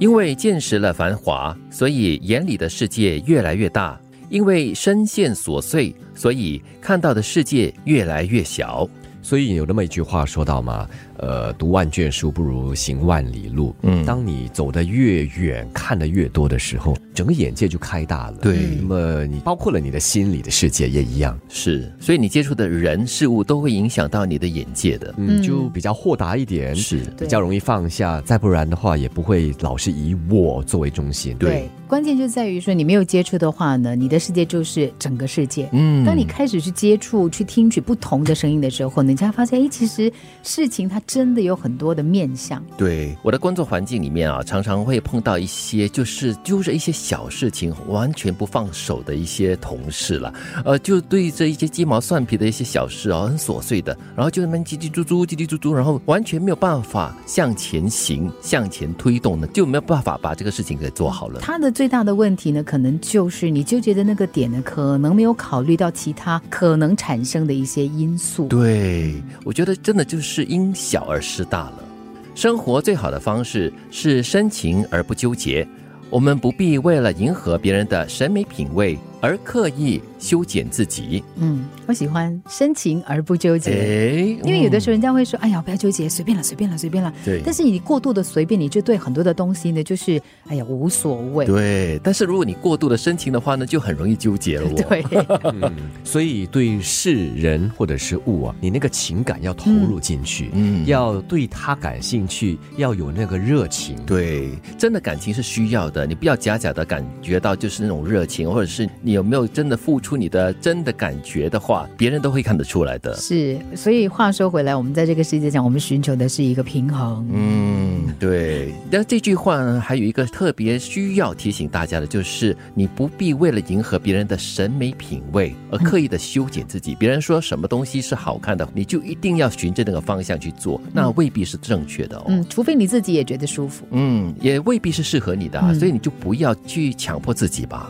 因为见识了繁华，所以眼里的世界越来越大；因为深陷琐碎，所以看到的世界越来越小。所以有那么一句话说到嘛，呃，读万卷书不如行万里路。嗯，当你走得越远，看得越多的时候，整个眼界就开大了。对，那么你包括了你的心里的世界也一样。是，所以你接触的人事物都会影响到你的眼界的。嗯，就比较豁达一点，是比较容易放下。再不然的话，也不会老是以我作为中心。对，关键就在于说，你没有接触的话呢，你的世界就是整个世界。嗯，当你开始去接触、去听取不同的声音的时候，你才发现，哎，其实事情它真的有很多的面相。对，我的工作环境里面啊，常常会碰到一些就是揪着一些小事情完全不放手的一些同事了。呃，就对这一些鸡毛蒜皮的一些小事啊，很琐碎的，然后就那么叽叽喳喳、叽叽喳喳，然后完全没有办法向前行、向前推动呢，就没有办法把这个事情给做好了。他的最大的问题呢，可能就是你纠结的那个点呢，可能没有考虑到其他可能产生的一些因素。对。我觉得真的就是因小小而失大了。生活最好的方式是深情而不纠结。我们不必为了迎合别人的审美品味而刻意修剪自己。嗯，我喜欢深情而不纠结，因为有的时候人家会说：“哎呀，不要纠结，随便了，随便了，随便了。”对。但是你过度的随便，你就对很多的东西呢，就是哎呀无所谓。对。但是如果你过度的深情的话呢，就很容易纠结了。对。嗯。所以对事人或者是物啊，你那个情感要投入进去，嗯，要对他感兴趣，要有那个热情。对，真的感情是需要的。你不要假假的感觉到就是那种热情，或者是你有没有真的付出你的真的感觉的话，别人都会看得出来的。是，所以话说回来，我们在这个世界上，我们寻求的是一个平衡。嗯，对。那这句话呢，还有一个特别需要提醒大家的，就是你不必为了迎合别人的审美品味而刻意的修剪自己。别人说什么东西是好看的，你就一定要循着那个方向去做，那未必是正确的哦。嗯，除非你自己也觉得舒服。嗯，也未必是适合你的，所以。你就不要去强迫自己吧。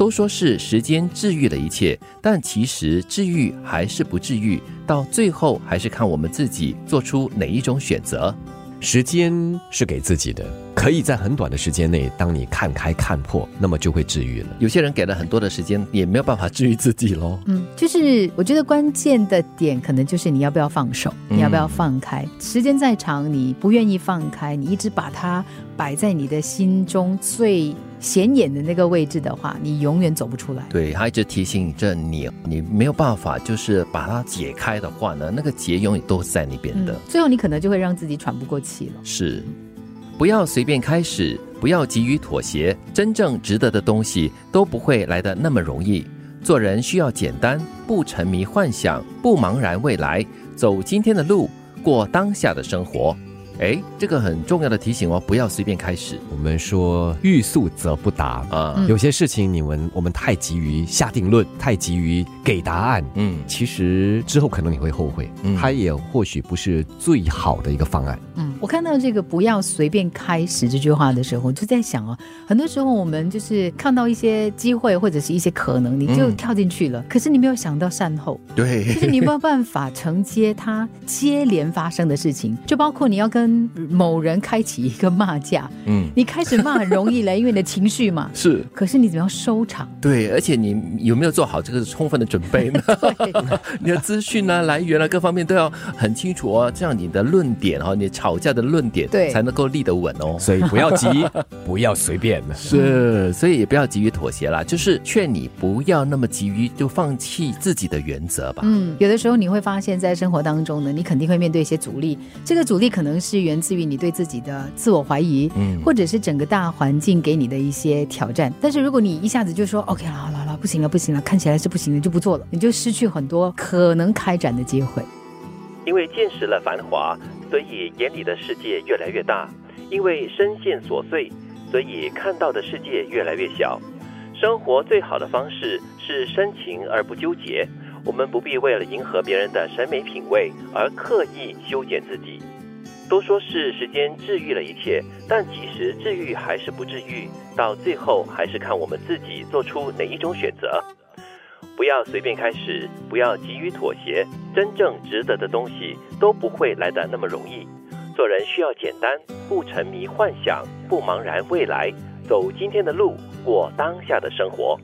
都说是时间治愈了一切，但其实治愈还是不治愈，到最后还是看我们自己做出哪一种选择。时间是给自己的，可以在很短的时间内，当你看开看破，那么就会治愈了。有些人给了很多的时间，也没有办法治愈自己喽。嗯，就是我觉得关键的点，可能就是你要不要放手，你要不要放开。时间再长，你不愿意放开，你一直把它摆在你的心中最。显眼的那个位置的话，你永远走不出来。对，他一直提醒着你，你没有办法，就是把它解开的话呢，那个结永远都在那边的。最后你可能就会让自己喘不过气了。是，不要随便开始，不要急于妥协，真正值得的东西都不会来的那么容易。做人需要简单，不沉迷幻想，不茫然未来，走今天的路，过当下的生活。哎，这个很重要的提醒哦，不要随便开始。我们说欲速则不达。啊，有些事情你们我们太急于下定论，太急于给答案，嗯，其实之后可能你会后悔，它也或许不是最好的一个方案。嗯，我看到这个“不要随便开始”这句话的时候，就在想哦，很多时候我们就是看到一些机会或者是一些可能，你就跳进去了，可是你没有想到善后，对，就是你没有办法承接它接连发生的事情，就包括你要跟。某人开启一个骂架，嗯，你开始骂很容易嘞，因为你的情绪嘛 是，可是你怎么样收场？对，而且你有没有做好这个充分的准备呢？你的资讯啊、来源啊各方面都要很清楚哦，这样你的论点哦，你吵架的论点对才能够立得稳哦。所以不要急，不要随便，是，所以也不要急于妥协啦，就是劝你不要那么急于就放弃自己的原则吧。嗯，有的时候你会发现在生活当中呢，你肯定会面对一些阻力，这个阻力可能是源自于你对自己的自我怀疑，嗯，或者是整个大环境给你的一些挑战。但是如果你一下子就说 OK 了，好了，好了，不行了，不行了，看起来是不行的，就不做了，你就失去很多可能开展的机会。因为见识了繁华，所以眼里的世界越来越大；因为深陷琐碎，所以看到的世界越来越小。生活最好的方式是深情而不纠结。我们不必为了迎合别人的审美品味而刻意修剪自己。都说是时间治愈了一切，但其实治愈还是不治愈，到最后还是看我们自己做出哪一种选择。不要随便开始，不要急于妥协，真正值得的东西都不会来的那么容易。做人需要简单，不沉迷幻想，不茫然未来，走今天的路，过当下的生活。